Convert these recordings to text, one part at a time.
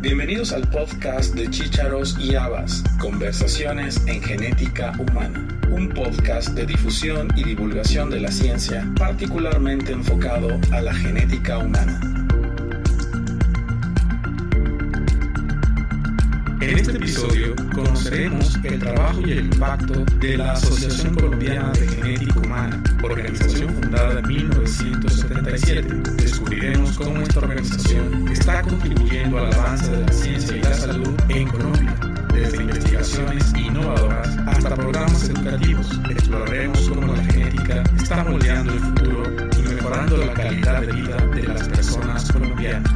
Bienvenidos al podcast de Chícharos y Habas, Conversaciones en Genética Humana, un podcast de difusión y divulgación de la ciencia particularmente enfocado a la genética humana. En este episodio conoceremos el trabajo y el impacto de la Asociación Colombiana de Genética Humana, organización fundada en 1977. Descubriremos cómo esta organización está contribuyendo al avance de la ciencia y la salud en Colombia, desde investigaciones innovadoras hasta programas educativos. Exploraremos cómo la genética está moldeando el futuro y mejorando la calidad de vida de las personas colombianas.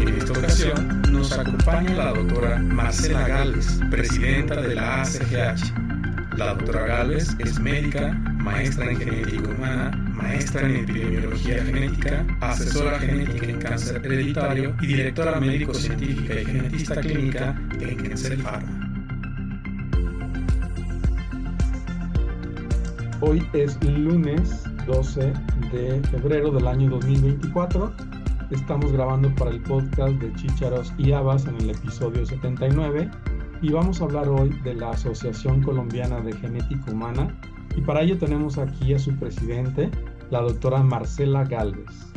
En esta ocasión nos acompaña la doctora Marcela Galvez, presidenta de la ACGH. La doctora Galvez es médica, maestra en genética humana, maestra en epidemiología genética, asesora genética en cáncer hereditario y directora médico-científica y genetista clínica en Kensel Pharma. Hoy es lunes 12 de febrero del año 2024 Estamos grabando para el podcast de Chícharos y Habas en el episodio 79 y vamos a hablar hoy de la Asociación Colombiana de Genética Humana y para ello tenemos aquí a su presidente, la doctora Marcela Galvez.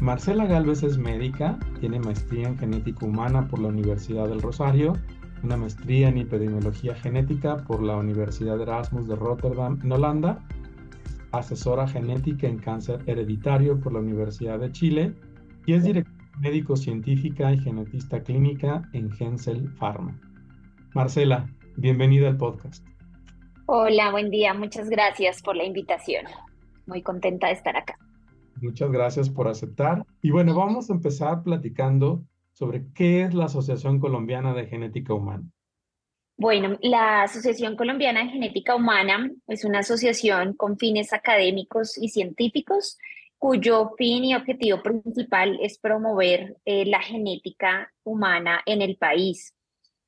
Marcela Galvez es médica, tiene maestría en genética humana por la Universidad del Rosario, una maestría en epidemiología genética por la Universidad Erasmus de Rotterdam en Holanda, asesora genética en cáncer hereditario por la Universidad de Chile y es directora médico científica y genetista clínica en Gensel Pharma. Marcela, bienvenida al podcast. Hola, buen día. Muchas gracias por la invitación. Muy contenta de estar acá. Muchas gracias por aceptar. Y bueno, vamos a empezar platicando sobre qué es la Asociación Colombiana de Genética Humana. Bueno, la Asociación Colombiana de Genética Humana es una asociación con fines académicos y científicos cuyo fin y objetivo principal es promover eh, la genética humana en el país.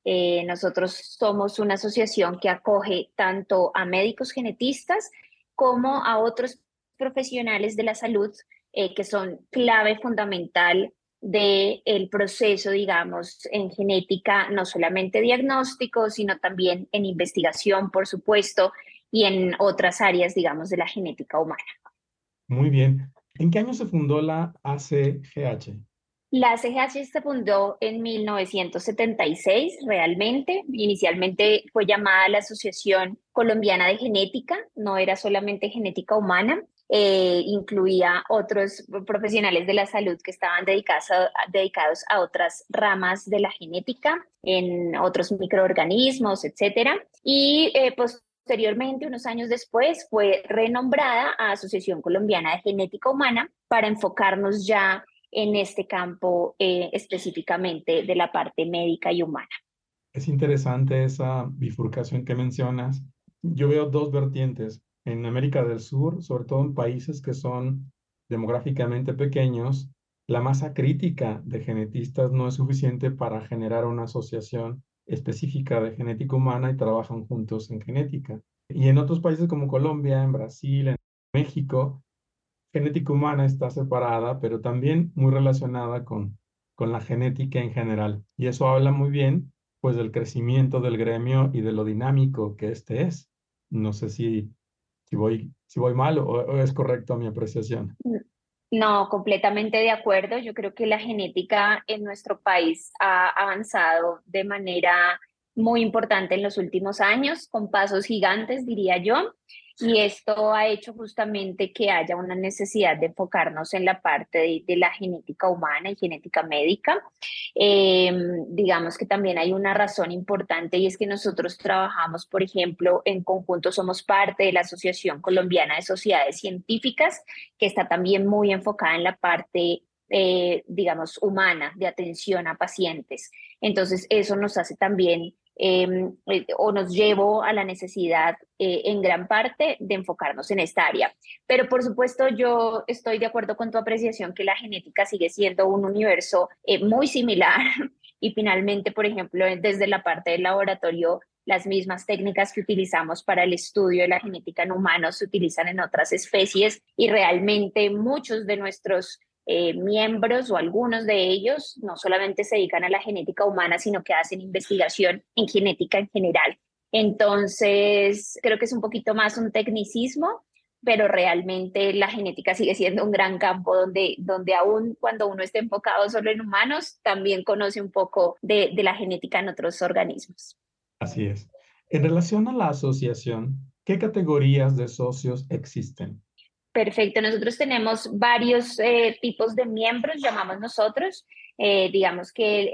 Eh, nosotros somos una asociación que acoge tanto a médicos genetistas como a otros profesionales de la salud eh, que son clave fundamental del el proceso, digamos, en genética, no solamente diagnóstico, sino también en investigación, por supuesto, y en otras áreas, digamos, de la genética humana. Muy bien. ¿En qué año se fundó la ACGH? La ACGH se fundó en 1976 realmente. Inicialmente fue llamada la Asociación Colombiana de Genética, no era solamente genética humana, eh, incluía otros profesionales de la salud que estaban dedicados a, otras ramas de la genética, en otros microorganismos, etcétera. Y eh, pues Posteriormente, unos años después, fue renombrada a Asociación Colombiana de Genética Humana para enfocarnos ya en este campo eh, específicamente de la parte médica y humana. Es interesante esa bifurcación que mencionas. Yo veo dos vertientes. En América del Sur, sobre todo en países que son demográficamente pequeños, la masa crítica de genetistas no es suficiente para generar una asociación específica de genética humana y trabajan juntos en genética. Y en otros países como Colombia, en Brasil, en México, genética humana está separada, pero también muy relacionada con, con la genética en general. Y eso habla muy bien pues del crecimiento del gremio y de lo dinámico que este es. No sé si, si, voy, si voy mal o es correcto mi apreciación. No, completamente de acuerdo. Yo creo que la genética en nuestro país ha avanzado de manera muy importante en los últimos años, con pasos gigantes, diría yo. Y esto ha hecho justamente que haya una necesidad de enfocarnos en la parte de, la genética humana y genética médica. Em, digamos que también hay una razón importante y es que nosotros trabajamos, por ejemplo, en conjunto, somos parte de la Asociación Colombiana de Sociedades Científicas, que está también muy enfocada en la parte eh, digamos, humana de atención a pacientes. Entonces, eso nos hace también eh, o nos llevo a la necesidad eh, en gran parte de enfocarnos en esta área. Pero por supuesto yo estoy de acuerdo con tu apreciación que la genética sigue siendo un universo eh, muy similar y finalmente, por ejemplo, desde la parte del laboratorio, las mismas técnicas que utilizamos para el estudio de la genética en humanos se utilizan en otras especies y realmente muchos de nuestros eh, miembros o algunos de ellos no solamente se dedican a la genética humana, sino que hacen investigación en genética en general. Entonces, creo que es un poquito más un tecnicismo, pero realmente la genética sigue siendo un gran campo donde, donde aún cuando uno esté enfocado solo en humanos, también conoce un poco de, de la genética en otros organismos. Así es. En relación a la asociación, ¿qué categorías de socios existen? Perfecto, nosotros tenemos varios eh, tipos de miembros, llamamos nosotros. Eh, digamos que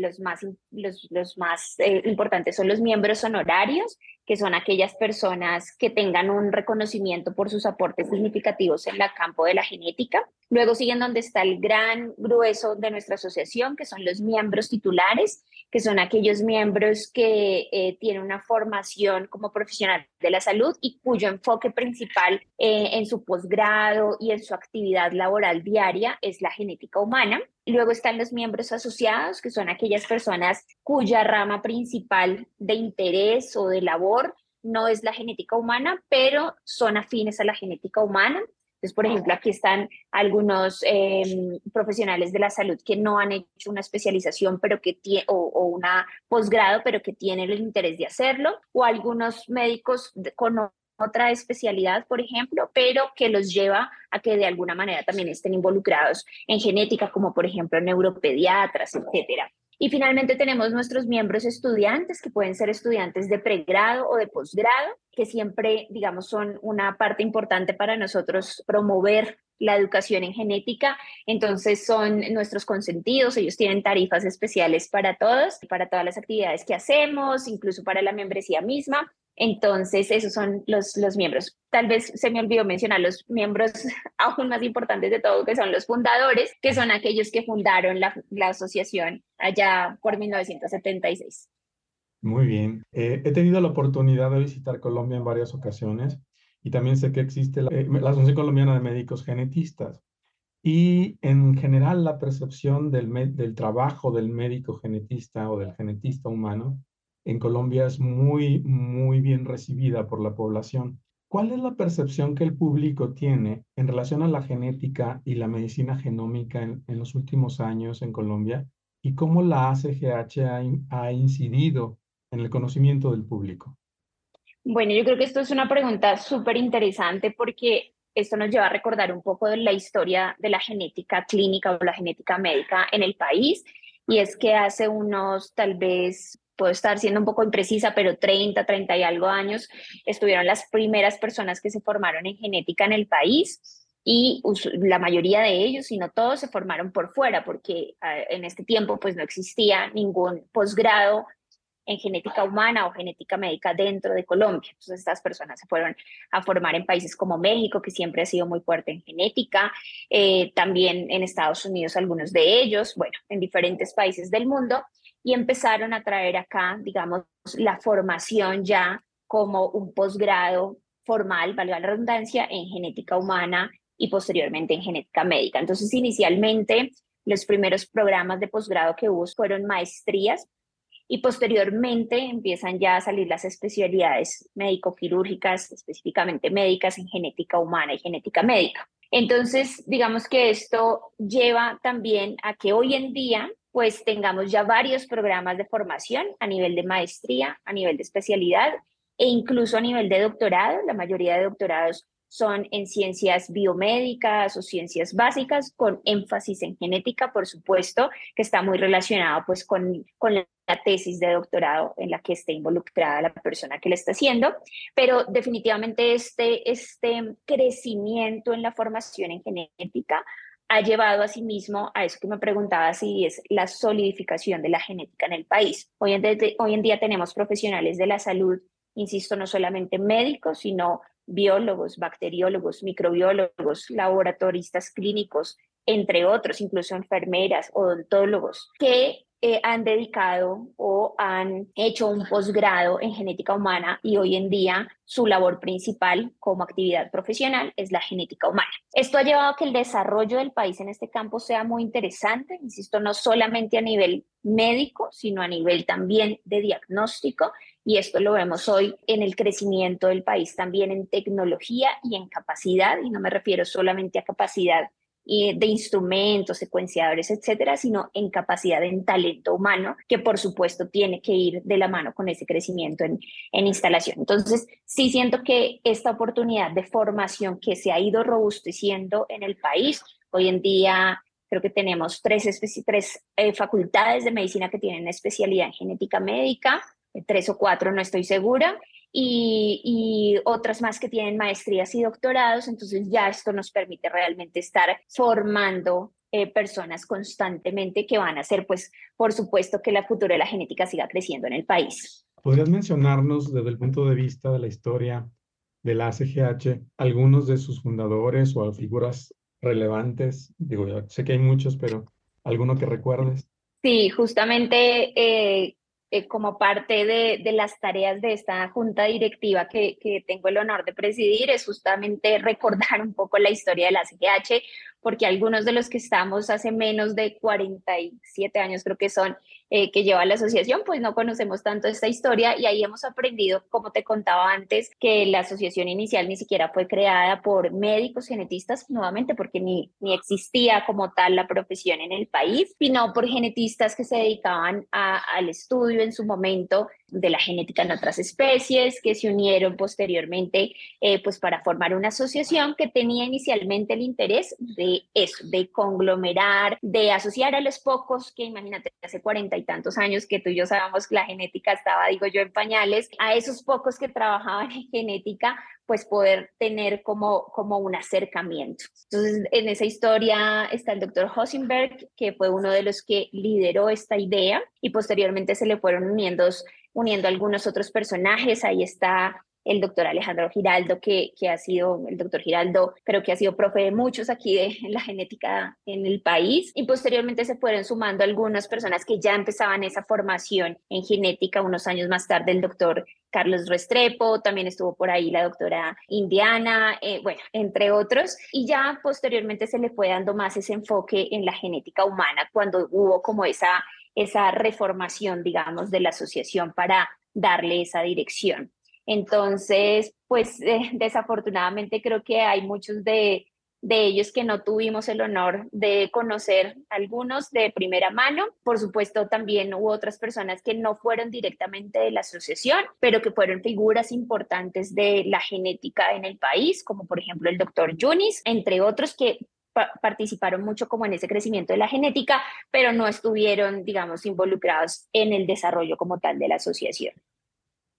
los más, los, los más eh, importantes son los miembros honorarios, que son aquellas personas que tengan un reconocimiento por sus aportes significativos en el campo de la genética. Luego siguen donde está el gran grueso de nuestra asociación, que son los miembros titulares, que son aquellos miembros que eh, tienen una formación como profesional de la salud y cuyo enfoque principal eh, en su posgrado y en su actividad laboral diaria es la genética humana. Luego están los miembros asociados, que son aquellas personas cuya rama principal de interés o de labor no es la genética humana, pero son afines a la genética humana. Entonces, por ejemplo, aquí están algunos em, profesionales de la salud que no han hecho una especialización pero que o, o una posgrado, pero que tienen el interés de hacerlo, o algunos médicos con otra especialidad, por ejemplo, pero que los lleva a que de alguna manera también estén involucrados en genética, como por ejemplo neuropediatras, etcétera. Y finalmente tenemos nuestros miembros estudiantes, que pueden ser estudiantes de pregrado o de posgrado, que siempre, digamos, son una parte importante para nosotros promover la educación en genética. Entonces son nuestros consentidos, ellos tienen tarifas especiales para todos, para todas las actividades que hacemos, incluso para la membresía misma. Entonces, esos son los, los miembros. Tal vez se me olvidó mencionar los miembros aún más importantes de todo, que son los fundadores, que son aquellos que fundaron la, la asociación allá por 1976. Muy bien. Eh, he tenido la oportunidad de visitar Colombia en varias ocasiones y también sé que existe la, eh, la Asociación Colombiana de Médicos Genetistas. Y en general la percepción del, del trabajo del médico genetista o del genetista humano en Colombia es muy, muy bien recibida por la población. ¿Cuál es la percepción que el público tiene en relación a la genética y la medicina genómica en, los últimos años en Colombia? ¿Y cómo la ACGH ha, incidido en el conocimiento del público? Bueno, yo creo que esto es una pregunta súper interesante porque esto nos lleva a recordar un poco la historia de la genética clínica o la genética médica en el país. Y es que hace unos tal vez puedo estar siendo un poco imprecisa, pero 30, 30 y algo años, estuvieron las primeras personas que se formaron en genética en el país y la mayoría de ellos, si no todos, se formaron por fuera, porque ah, en este tiempo pues no existía ningún posgrado en genética humana o genética médica dentro de Colombia. Entonces estas personas se fueron a formar en países como México, que siempre ha sido muy fuerte en genética, eh, también en Estados Unidos algunos de ellos, bueno, en diferentes países del mundo y empezaron a traer acá, digamos, la formación ya como un posgrado formal, valga la redundancia, en genética humana y posteriormente en genética médica. Entonces, inicialmente, los primeros programas de posgrado que hubo fueron maestrías y posteriormente empiezan ya a salir las especialidades médico-quirúrgicas, específicamente médicas en genética humana y genética médica. Entonces, digamos que esto lleva también a que hoy en día pues tengamos ya varios programas de formación a nivel de maestría, a nivel de especialidad e incluso a nivel de doctorado. La mayoría de doctorados son en ciencias biomédicas o ciencias básicas con énfasis en genética, por supuesto, que está muy relacionado pues con, con la tesis de doctorado en la que esté involucrada la persona que le está haciendo, pero definitivamente este, este crecimiento en la formación en genética ha llevado a sí mismo a eso que me preguntaba si es la solidificación de la genética en el país. Hoy en, hoy en día tenemos profesionales de la salud, insisto, no solamente médicos, sino biólogos, bacteriólogos, microbiólogos, laboratoristas clínicos, entre otros, incluso enfermeras, odontólogos, que eh, han dedicado o han hecho un posgrado en genética humana y hoy en día su labor principal como actividad profesional es la genética humana. Esto ha llevado a que el desarrollo del país en este campo sea muy interesante, insisto, no solamente a nivel médico, sino a nivel también de diagnóstico y esto lo vemos hoy en el crecimiento del país también en tecnología y en capacidad, y no me refiero solamente a capacidad de instrumentos, secuenciadores, etcétera, sino en capacidad, en talento humano, que por supuesto tiene que ir de la mano con ese crecimiento en, en instalación. Entonces, sí siento que esta oportunidad de formación que se ha ido robusteciendo en el país, hoy en día creo que tenemos tres, tres eh, facultades de medicina que tienen especialidad en genética médica, eh, tres o cuatro, no estoy segura, y, otras más que tienen maestrías y doctorados. Entonces ya esto nos permite realmente estar formando eh, personas constantemente que van a hacer, pues, por supuesto, que la futura de la genética siga creciendo en el país. ¿Podrías mencionarnos desde el punto de vista de la historia de la ACGH algunos de sus fundadores o figuras relevantes? Digo, sé que hay muchos, pero alguno que recuerdes. Sí, justamente eh, eh, como parte de, las tareas de esta junta directiva que, que, tengo el honor de presidir es justamente recordar un poco la historia de la CGH, porque algunos de los que estamos hace menos de 47 años, creo que son, eh, que lleva la asociación, pues no conocemos tanto esta historia y ahí hemos aprendido, como te contaba antes, que la asociación inicial ni siquiera fue creada por médicos genetistas, nuevamente porque ni, ni existía como tal la profesión en el país, sino por genetistas que se dedicaban al estudio en su momento de la genética en otras especies, que se unieron posteriormente eh, pues para formar una asociación que tenía inicialmente el interés de eso, de conglomerar, de asociar a los pocos que imagínate hace cuarenta y tantos años que tú y yo sabemos que la genética estaba, digo yo, en pañales, a esos pocos que trabajaban en genética pues poder tener como, como un acercamiento. Entonces, en esa historia está el doctor Hosenberg, que fue uno de los que lideró esta idea y posteriormente se le fueron uniendo, uniendo algunos otros personajes. Ahí está el doctor Alejandro Giraldo, que, que ha sido, el doctor Giraldo, creo que ha sido profe de muchos aquí de la genética en el país, y posteriormente se fueron sumando algunas personas que ya empezaban esa formación en genética unos años más tarde, el doctor Carlos Restrepo, también estuvo por ahí la doctora Indiana, eh, bueno, entre otros, y ya posteriormente se le fue dando más ese enfoque en la genética humana cuando hubo como esa, esa reformación, digamos, de la asociación para darle esa dirección. Entonces, pues eh, desafortunadamente creo que hay muchos de, de ellos que no tuvimos el honor de conocer algunos de primera mano. Por supuesto, también hubo otras personas que no fueron directamente de la asociación, pero que fueron figuras importantes de la genética en el país, como por ejemplo el doctor Yunis, entre otros que participaron mucho como en ese crecimiento de la genética, pero no estuvieron, digamos, involucrados en el desarrollo como tal de la asociación.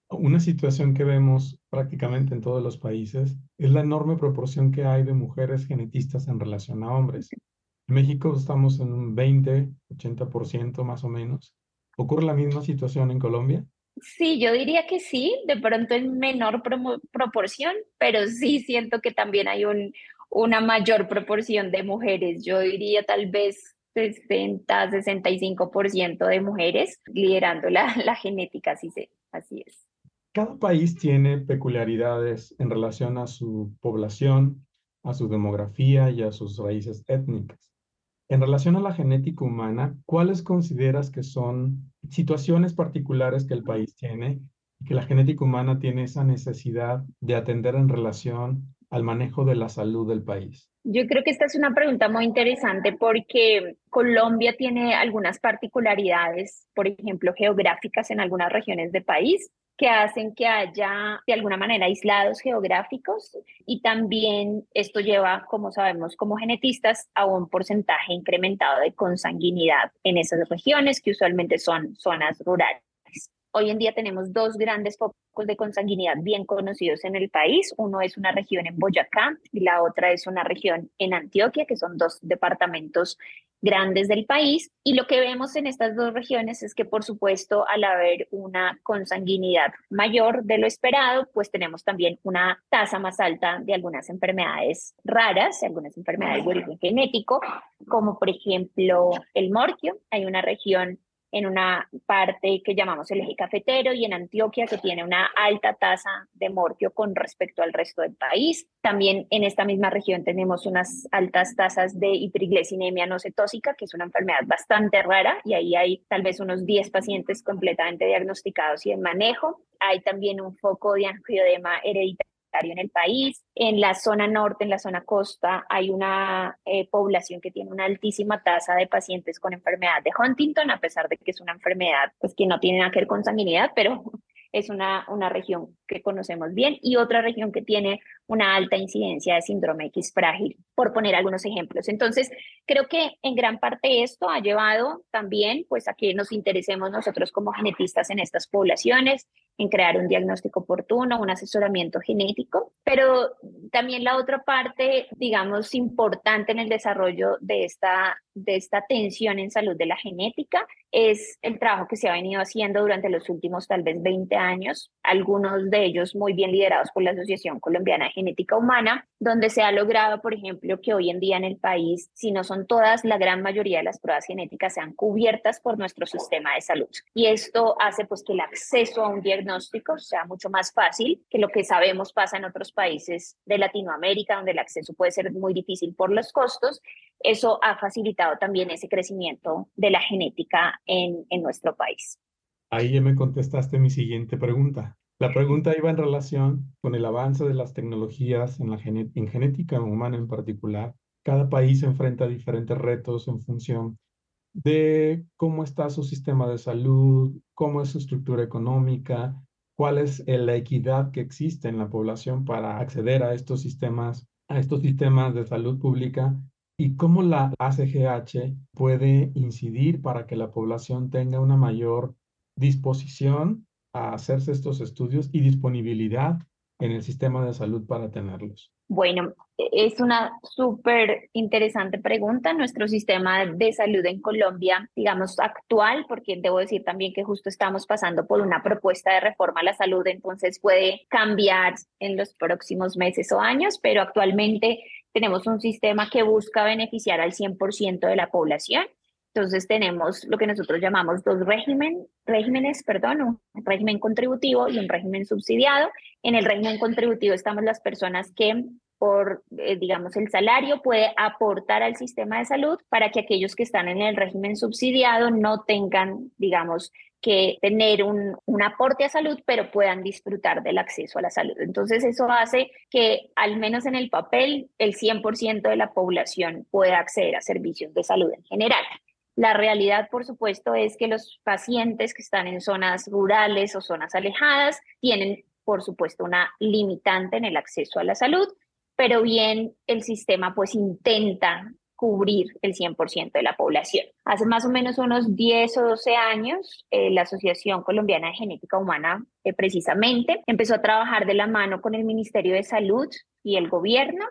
Una situación que vemos prácticamente en todos los países es la enorme proporción que hay de mujeres genetistas en relación a hombres. En México estamos en un 20, 80% más o menos. ¿Ocurre la misma situación en Colombia? Sí, yo diría que sí, de pronto en menor proporción, pero sí siento que también hay un, una mayor proporción de mujeres. Yo diría tal vez 60, 65% de mujeres liderando la, genética, así, se, así es. Cada país tiene peculiaridades en relación a su población, a su demografía y a sus raíces étnicas. En relación a la genética humana, ¿cuáles consideras que son situaciones particulares que el país tiene y que la genética humana tiene esa necesidad de atender en relación al manejo de la salud del país? Yo creo que esta es una pregunta muy interesante porque Colombia tiene algunas particularidades, por ejemplo, geográficas en algunas regiones del país que hacen que haya de alguna manera aislados geográficos y también esto lleva, como sabemos, como genetistas a un porcentaje incrementado de consanguinidad en esas regiones que usualmente son zonas rurales. Hoy en día tenemos dos grandes focos de consanguinidad bien conocidos en el país. Uno es una región en Boyacá y la otra es una región en Antioquia, que son dos departamentos grandes del país. Y lo que vemos en estas dos regiones es que, por supuesto, al haber una consanguinidad mayor de lo esperado, pues tenemos también una tasa más alta de algunas enfermedades raras, algunas enfermedades de origen genético, como por ejemplo el morquio. Hay una región en una parte que llamamos el eje cafetero y en Antioquia que tiene una alta tasa de morquio con respecto al resto del país. También en esta misma región tenemos unas altas tasas de hiperglicemia no cetósica, que es una enfermedad bastante rara y ahí hay tal vez unos 10 pacientes completamente diagnosticados y en manejo. Hay también un foco de angioedema hereditario en el país. En la zona norte, en la zona costa, hay una eh, población que tiene una altísima tasa de pacientes con enfermedad de Huntington, a pesar de que es una enfermedad pues, que no tiene nada que ver con sanguinidad, pero es una, una región que conocemos bien y otra región que tiene una alta incidencia de síndrome X frágil, por poner algunos ejemplos. Entonces, creo que en gran parte esto ha llevado también pues a que nos interesemos nosotros como genetistas en estas poblaciones, en crear un diagnóstico oportuno, un asesoramiento genético, pero también la otra parte, digamos, importante en el desarrollo de esta, de esta atención en salud de la genética es el trabajo que se ha venido haciendo durante los últimos tal vez 20 años, algunos de ellos muy bien liderados por la Asociación Colombiana de Genética Humana, donde se ha logrado, por ejemplo, que hoy en día en el país, si no son todas, la gran mayoría de las pruebas genéticas sean cubiertas por nuestro sistema de salud. Y esto hace pues que el acceso a un diagnóstico sea mucho más fácil, que lo que sabemos pasa en otros países de Latinoamérica, donde el acceso puede ser muy difícil por los costos. Eso ha facilitado también ese crecimiento de la genética en, en nuestro país. Ahí ya me contestaste mi siguiente pregunta. La pregunta iba en relación con el avance de las tecnologías en, la en genética humana en particular. Cada país enfrenta diferentes retos en función de cómo está su sistema de salud, cómo es su estructura económica, cuál es la equidad que existe en la población para acceder a estos sistemas, a estos sistemas de salud pública y cómo la ACGH puede incidir para que la población tenga una mayor disposición a hacerse estos estudios y disponibilidad en el sistema de salud para tenerlos? Bueno, es una súper interesante pregunta. Nuestro sistema de salud en Colombia, digamos, actual, porque debo decir también que justo estamos pasando por una propuesta de reforma a la salud, entonces puede cambiar en los próximos meses o años, pero actualmente tenemos un sistema que busca beneficiar al 100% de la población entonces tenemos lo que nosotros llamamos dos régimen, regímenes, perdón, un régimen contributivo y un régimen subsidiado. En el régimen contributivo estamos las personas que por, eh, digamos, el salario puede aportar al sistema de salud para que aquellos que están en el régimen subsidiado no tengan, digamos, que tener un, un, aporte a salud, pero puedan disfrutar del acceso a la salud. Entonces, eso hace que, al menos en el papel, el 100% de la población pueda acceder a servicios de salud en general. La realidad, por supuesto, es que los pacientes que están en zonas rurales o zonas alejadas tienen, por supuesto, una limitante en el acceso a la salud, pero bien el sistema pues intenta cubrir el 100% de la población. Hace más o menos unos 10 o 12 años, eh, la Asociación Colombiana de Genética Humana eh, precisamente empezó a trabajar de la mano con el Ministerio de Salud y el gobierno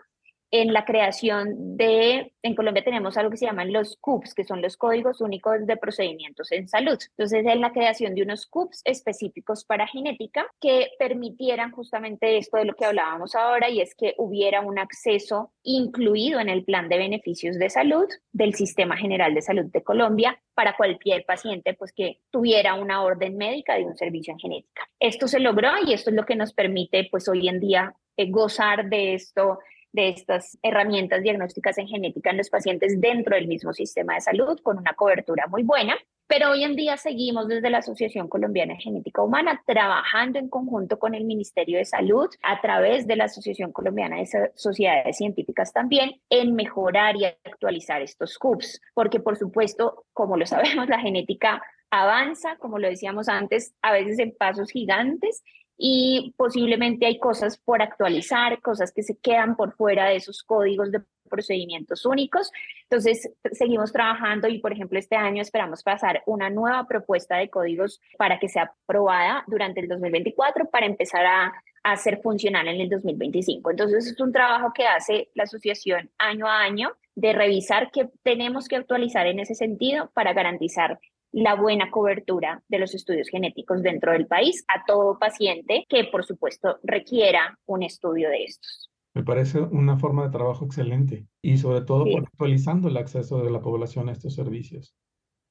en la creación de, en Colombia tenemos algo que se llaman los CUPS, que son los Códigos Únicos de Procedimientos en Salud. Entonces, es la creación de unos CUPS específicos para genética que permitieran justamente esto de lo que hablábamos ahora, y es que hubiera un acceso incluido en el plan de beneficios de salud del Sistema General de Salud de Colombia para cualquier paciente pues, que tuviera una orden médica de un servicio en genética. Esto se logró y esto es lo que nos permite pues, hoy en día eh, gozar de esto de estas herramientas diagnósticas en genética en los pacientes dentro del mismo sistema de salud con una cobertura muy buena. Pero hoy en día seguimos desde la Asociación Colombiana de Genética Humana trabajando en conjunto con el Ministerio de Salud a través de la Asociación Colombiana de Sociedades Científicas también en mejorar y actualizar estos CUPS, porque por supuesto, como lo sabemos, la genética avanza, como lo decíamos antes, a veces en pasos gigantes y posiblemente hay cosas por actualizar, cosas que se quedan por fuera de esos códigos de procedimientos únicos. Entonces, seguimos trabajando y, por ejemplo, este año esperamos pasar una nueva propuesta de códigos para que sea aprobada durante el 2024 para empezar a, a ser funcional en el 2025. Entonces, es un trabajo que hace la asociación año a año de revisar qué tenemos que actualizar en ese sentido para garantizar la buena cobertura de los estudios genéticos dentro del país a todo paciente que, por supuesto, requiera un estudio de estos. Me parece una forma de trabajo excelente y sobre todo por actualizando el acceso de la población a estos servicios.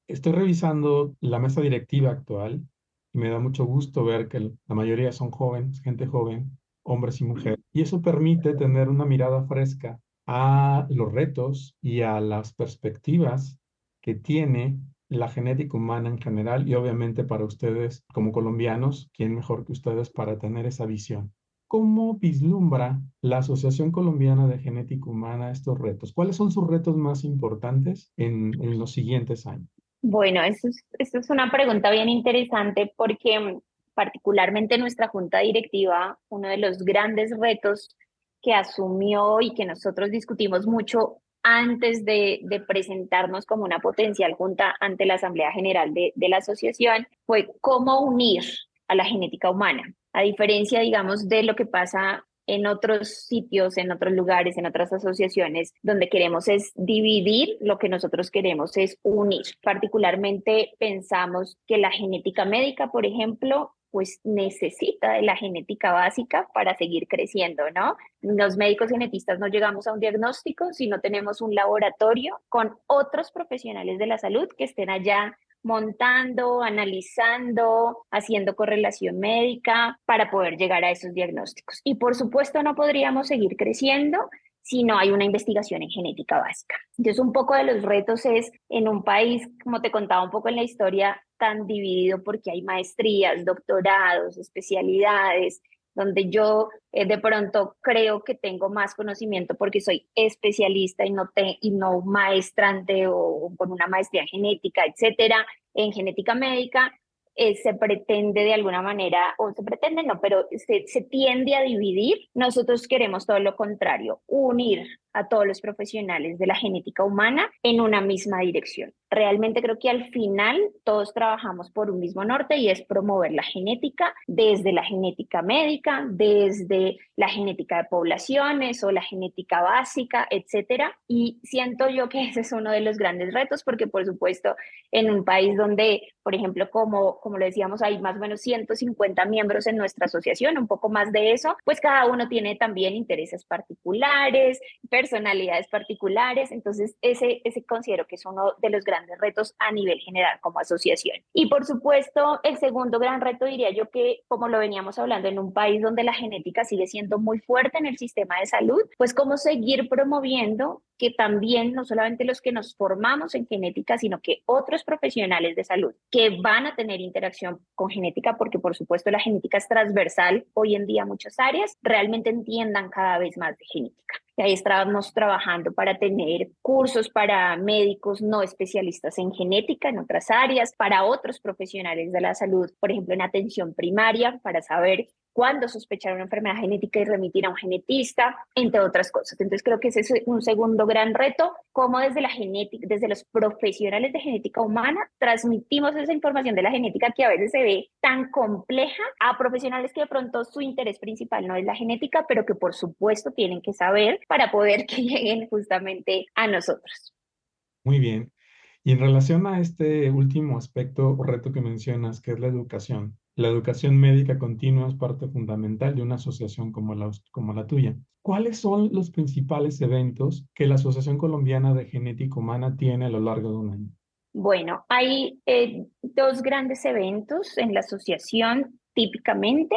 Estoy revisando la mesa directiva actual y me da mucho gusto ver que la mayoría son jóvenes, gente joven, hombres y mujeres. Y eso permite tener una mirada fresca a los retos y a las perspectivas que tiene la genética humana en general y obviamente para ustedes como colombianos, ¿quién mejor que ustedes para tener esa visión? ¿cómo vislumbra la Asociación Colombiana de Genética Humana estos retos? ¿Cuáles son sus retos más importantes en, en los siguientes años? Bueno, eso es, eso es una pregunta bien interesante porque mm, particularmente nuestra junta directiva, uno de los grandes retos que asumió y que nosotros discutimos mucho antes de, presentarnos como una potencial junta ante la Asamblea General de, de, la Asociación fue cómo unir a la genética humana. A diferencia, digamos, de lo que pasa en otros sitios, en otros lugares, en otras asociaciones, donde queremos es dividir, lo que nosotros queremos es unir. Particularmente pensamos que la genética médica, por ejemplo, pues necesita de la genética básica para seguir creciendo, ¿no? Los médicos genetistas no llegamos a un diagnóstico si no tenemos un laboratorio con otros profesionales de la salud que estén allá montando, analizando, haciendo correlación médica para poder llegar a esos diagnósticos. Y por supuesto no podríamos seguir creciendo si no hay una investigación en genética básica. Entonces, un poco de los retos es en un país, como te contaba un poco en la historia, tan dividido porque hay maestrías, doctorados, especialidades, donde yo eh, de pronto creo que tengo más conocimiento porque soy especialista y no, te, y no maestrante o con una maestría en genética, etcétera, en genética médica, eh, se pretende de alguna manera, o se pretende no, pero se, se tiende a dividir. Nosotros queremos todo lo contrario, unir a todos los profesionales de la genética humana en una misma dirección. Realmente creo que al final todos trabajamos por un mismo norte y es promover la genética desde la genética médica, desde la genética de poblaciones o la genética básica, etcétera. Y siento yo que ese es uno de los grandes retos porque por supuesto en un país donde, por ejemplo, como como decíamos, hay más o menos 150 miembros en nuestra asociación, un poco más de eso, pues cada uno tiene también intereses particulares, personalidades particulares, entonces ese, ese considero que es uno de los grandes retos a nivel general como asociación. Y por supuesto, el segundo gran reto diría yo que, como lo veníamos hablando, en un país donde la genética sigue siendo muy fuerte en el sistema de salud, pues cómo seguir promoviendo que también no solamente los que nos formamos en genética, sino que otros profesionales de salud que van a tener interacción con genética, porque por supuesto la genética es transversal hoy en día a muchas áreas, realmente entiendan cada vez más de genética. Y ahí estábamos trabajando para tener cursos para médicos no especialistas en genética en otras áreas, para otros profesionales de la salud, por ejemplo, en atención primaria, para saber cuándo sospechar una enfermedad genética y remitir a un genetista, entre otras cosas. Entonces creo que ese es un segundo gran reto, cómo desde la genética, desde los profesionales de genética humana, transmitimos esa información de la genética que a veces se ve tan compleja a profesionales que de pronto su interés principal no es la genética, pero que por supuesto tienen que saber para poder que lleguen justamente a nosotros. Muy bien. Y en relación a este último aspecto o reto que mencionas, que es la educación, la educación médica continua es parte fundamental de una asociación como la, tuya. ¿Cuáles son los principales eventos que la Asociación Colombiana de Genética Humana tiene a lo largo de un año? Bueno, hay eh, dos grandes eventos en la asociación típicamente.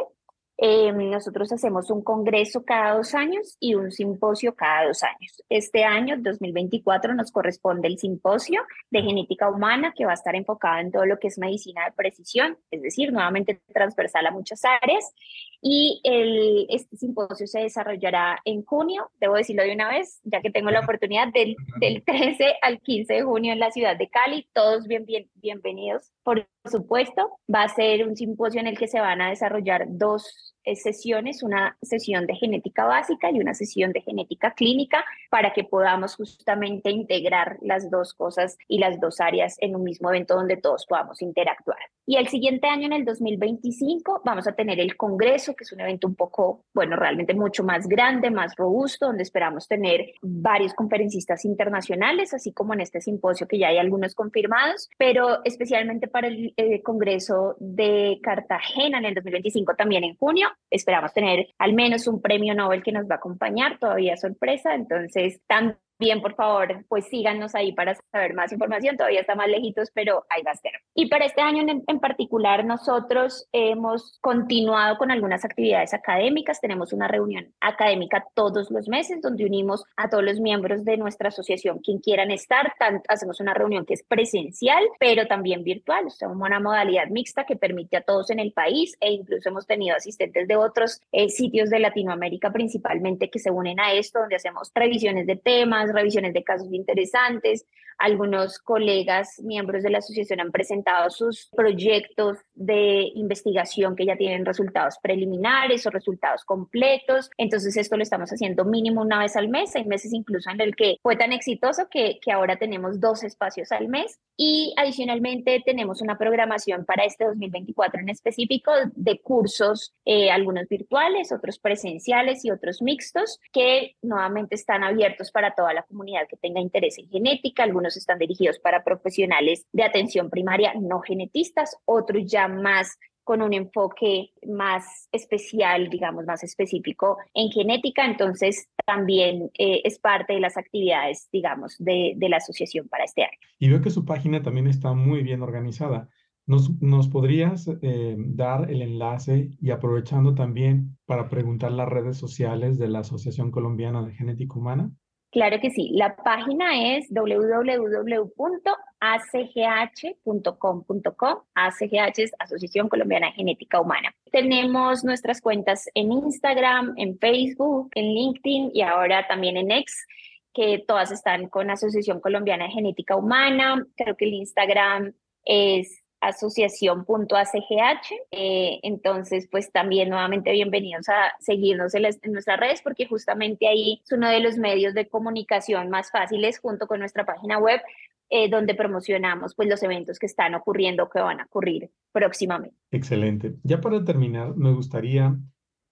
Eh, nosotros hacemos un congreso cada dos años y un simposio cada dos años. Este año, 2024, nos corresponde el simposio de genética humana que va a estar enfocado en todo lo que es medicina de precisión, es decir, nuevamente transversal a muchas áreas. Y el, este simposio se desarrollará en junio, debo decirlo de una vez, ya que tengo la oportunidad del, del 13 al 15 de junio en la ciudad de Cali. Todos bien, bien, bienvenidos, por supuesto. Va a ser un simposio en el que se van a desarrollar dos sesiones, una sesión de genética básica y una sesión de genética clínica, para que podamos justamente integrar las dos cosas y las dos áreas en un mismo evento donde todos podamos interactuar. Y el siguiente año, en el 2025, vamos a tener el Congreso, que es un evento un poco, bueno, realmente mucho más grande, más robusto, donde esperamos tener varios conferencistas internacionales, así como en este simposio que ya hay algunos confirmados, pero especialmente para el eh, Congreso de Cartagena en el 2025, también en junio, Esperamos tener al menos un premio Nobel que nos va a acompañar, todavía sorpresa. Entonces, también bien, por favor, pues síganos ahí para saber más información. Todavía está más lejitos, pero ahí va a ser. Y para este año en, en particular, nosotros hemos continuado con algunas actividades académicas. Tenemos una reunión académica todos los meses donde unimos a todos los miembros de nuestra asociación, quien quieran estar. hacemos una reunión que es presencial, pero también virtual. O una modalidad mixta que permite a todos en el país e incluso hemos tenido asistentes de otros eh, sitios de Latinoamérica principalmente que se unen a esto, donde hacemos revisiones de temas, revisiones de casos interesantes. Algunos colegas, miembros de la asociación, han presentado sus proyectos de investigación que ya tienen resultados preliminares o resultados completos. Entonces, esto lo estamos haciendo mínimo una vez al mes. Hay meses incluso en el que fue tan exitoso que, que ahora tenemos dos espacios al mes. Y adicionalmente tenemos una programación para este 2024 en específico de cursos, eh, algunos virtuales, otros presenciales y otros mixtos, que nuevamente están abiertos para toda la comunidad que tenga interés en genética. Algunos están dirigidos para profesionales de atención primaria no genetistas, otros ya más con un enfoque más especial, digamos, más específico en genética. Entonces, también eh, es parte de las actividades, digamos, de, de, la asociación para este año. Y veo que su página también está muy bien organizada. ¿Nos, nos podrías eh, dar el enlace y aprovechando también para preguntar las redes sociales de la Asociación Colombiana de Genética Humana? Claro que sí. La página es www.acgh.com.co. ACGH es Asociación Colombiana de Genética Humana. Tenemos nuestras cuentas en Instagram, en Facebook, en LinkedIn y ahora también en X que todas están con Asociación Colombiana de Genética Humana. Creo que el Instagram es asociación.acgh. Eh, entonces, pues también nuevamente bienvenidos a seguirnos en, nuestras redes porque justamente ahí es uno de los medios de comunicación más fáciles junto con nuestra página web eh, donde promocionamos pues los eventos que están ocurriendo que van a ocurrir próximamente. Excelente. Ya para terminar, me gustaría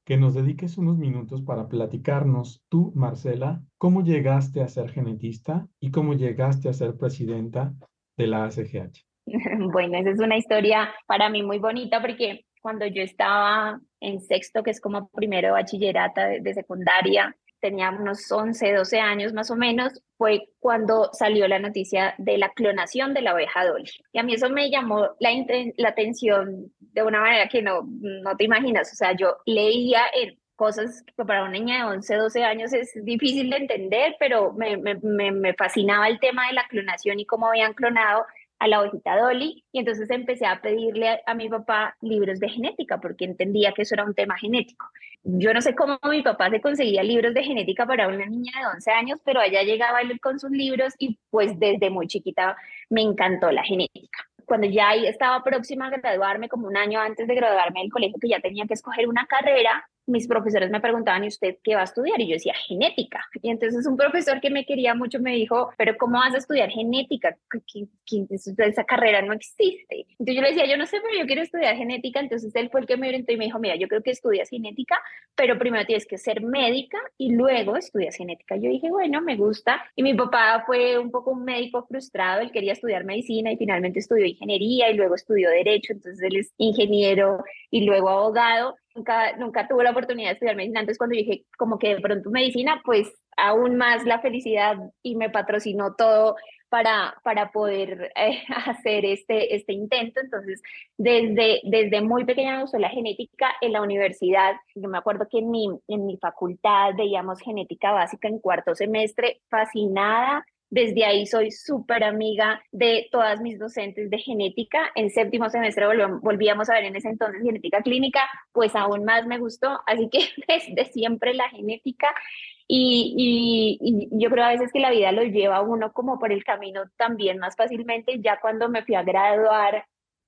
que nos dediques unos minutos para platicarnos tú, Marcela, cómo llegaste a ser genetista y cómo llegaste a ser presidenta de la ACGH. Bueno, esa es una historia para mí muy bonita porque cuando yo estaba en sexto, que es como primero de bachillerato de, secundaria, tenía unos 11, 12 años más o menos, fue cuando salió la noticia de la clonación de la oveja Dolly. Y a mí eso me llamó la, la atención de una manera que no, no te imaginas. O sea, yo leía en cosas que para una niña de 11, 12 años es difícil de entender, pero me, me, me fascinaba el tema de la clonación y cómo habían clonado a la ovejita Dolly y entonces empecé a pedirle a, mi papá libros de genética porque entendía que eso era un tema genético. Yo no sé cómo mi papá se conseguía libros de genética para una niña de 11 años, pero allá llegaba con sus libros y pues desde muy chiquita me encantó la genética cuando ya estaba próxima a graduarme, como un año antes de graduarme del colegio, que ya tenía que escoger una carrera, mis profesores me preguntaban, ¿y usted qué va a estudiar? Y yo decía, genética. Y entonces un profesor que me quería mucho me dijo, ¿pero cómo vas a estudiar genética? esa carrera no existe. Entonces yo le decía, yo no sé, pero yo quiero estudiar genética. Entonces él fue el que me orientó y me dijo, mira, yo creo que estudias genética, pero primero tienes que ser médica y luego estudias genética. Yo dije, bueno, me gusta. Y mi papá fue un poco un médico frustrado, él quería estudiar medicina y finalmente estudió ingeniería y luego estudió derecho. Entonces él es ingeniero y luego abogado nunca, nunca tuve la oportunidad de estudiar medicina. Entonces, cuando dije como que de pronto medicina, pues aún más la felicidad y me patrocinó todo para, para poder eh, hacer este, este intento. Entonces, desde, desde muy pequeña me gustó la genética en la universidad. Yo me acuerdo que en mi, en mi facultad veíamos genética básica en cuarto semestre, fascinada desde ahí soy súper amiga de todas mis docentes de genética. En séptimo semestre volvíamos a ver en ese entonces genética clínica, pues aún más me gustó. Así que desde siempre la genética. Y, yo creo a veces que la vida lo lleva uno como por el camino también más fácilmente. Ya cuando me fui a graduar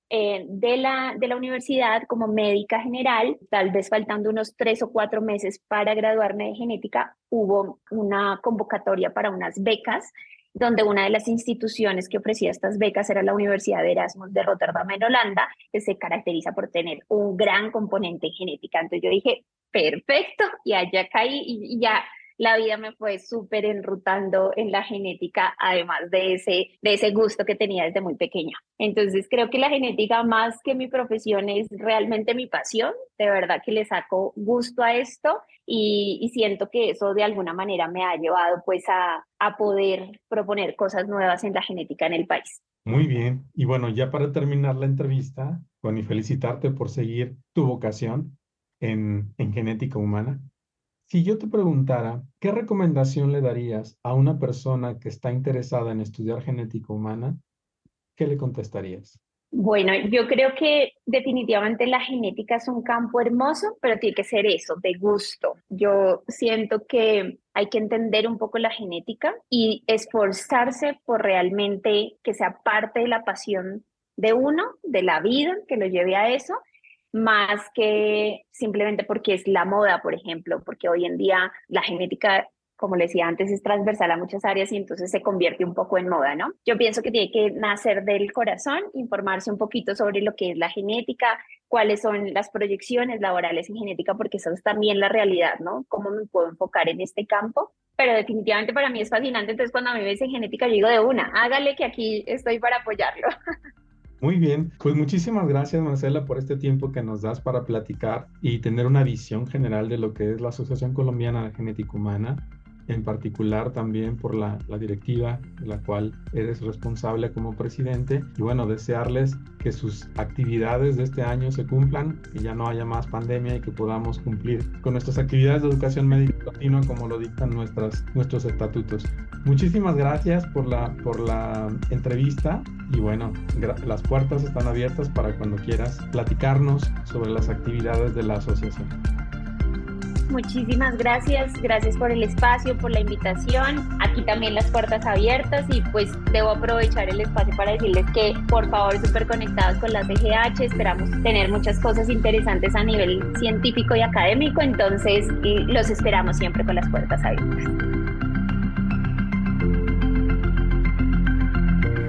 eh, de, la, de la universidad como médica general, tal vez faltando unos tres o cuatro meses para graduarme de genética, hubo una convocatoria para unas becas donde una de las instituciones que ofrecía estas becas era la Universidad de Erasmus de Rotterdam en Holanda, que se caracteriza por tener un gran componente genética. Entonces yo dije, perfecto, y allá caí y ya la vida me fue súper enrutando en la genética, además de ese, de ese gusto que tenía desde muy pequeña. Entonces creo que la genética más que mi profesión es realmente mi pasión, de verdad que le saco gusto a esto y, siento que eso de alguna manera me ha llevado pues a, a poder proponer cosas nuevas en la genética en el país. Muy bien. Y bueno, ya para terminar la entrevista, y felicitarte por seguir tu vocación en, en genética humana. Si yo te preguntara, ¿qué recomendación le darías a una persona que está interesada en estudiar genética humana? ¿Qué le contestarías? Bueno, yo creo que definitivamente la genética es un campo hermoso, pero tiene que ser eso, de gusto. Yo siento que hay que entender un poco la genética y esforzarse por realmente que sea parte de la pasión de uno, de la vida, que lo lleve a eso, más que simplemente porque es la moda, por ejemplo, porque hoy en día la genética como le decía antes, es transversal a muchas áreas y entonces se convierte un poco en moda, ¿no? Yo pienso que tiene que nacer del corazón, informarse un poquito sobre lo que es la genética, cuáles son las proyecciones laborales en genética, porque eso es también la realidad, ¿no? ¿Cómo me puedo enfocar en este campo? Pero definitivamente para mí es fascinante, entonces cuando a mí me ves en genética, yo digo de una, hágale que aquí estoy para apoyarlo. Muy bien, pues muchísimas gracias Marcela por este tiempo que nos das para platicar y tener una visión general de lo que es la Asociación Colombiana de Genética Humana en particular también por la, directiva de la cual eres responsable como presidente. Y bueno, desearles que sus actividades de este año se cumplan, que ya no haya más pandemia y que podamos cumplir con nuestras actividades de educación médica continua como lo dictan nuestras, nuestros estatutos. Muchísimas gracias por la, por la entrevista y bueno, las puertas están abiertas para cuando quieras platicarnos sobre las actividades de la asociación. Muchísimas gracias, gracias por el espacio, por la invitación. Aquí también las puertas abiertas y pues debo aprovechar el espacio para decirles que por favor súper conectados con la CGH, esperamos tener muchas cosas interesantes a nivel científico y académico, entonces los esperamos siempre con las puertas abiertas.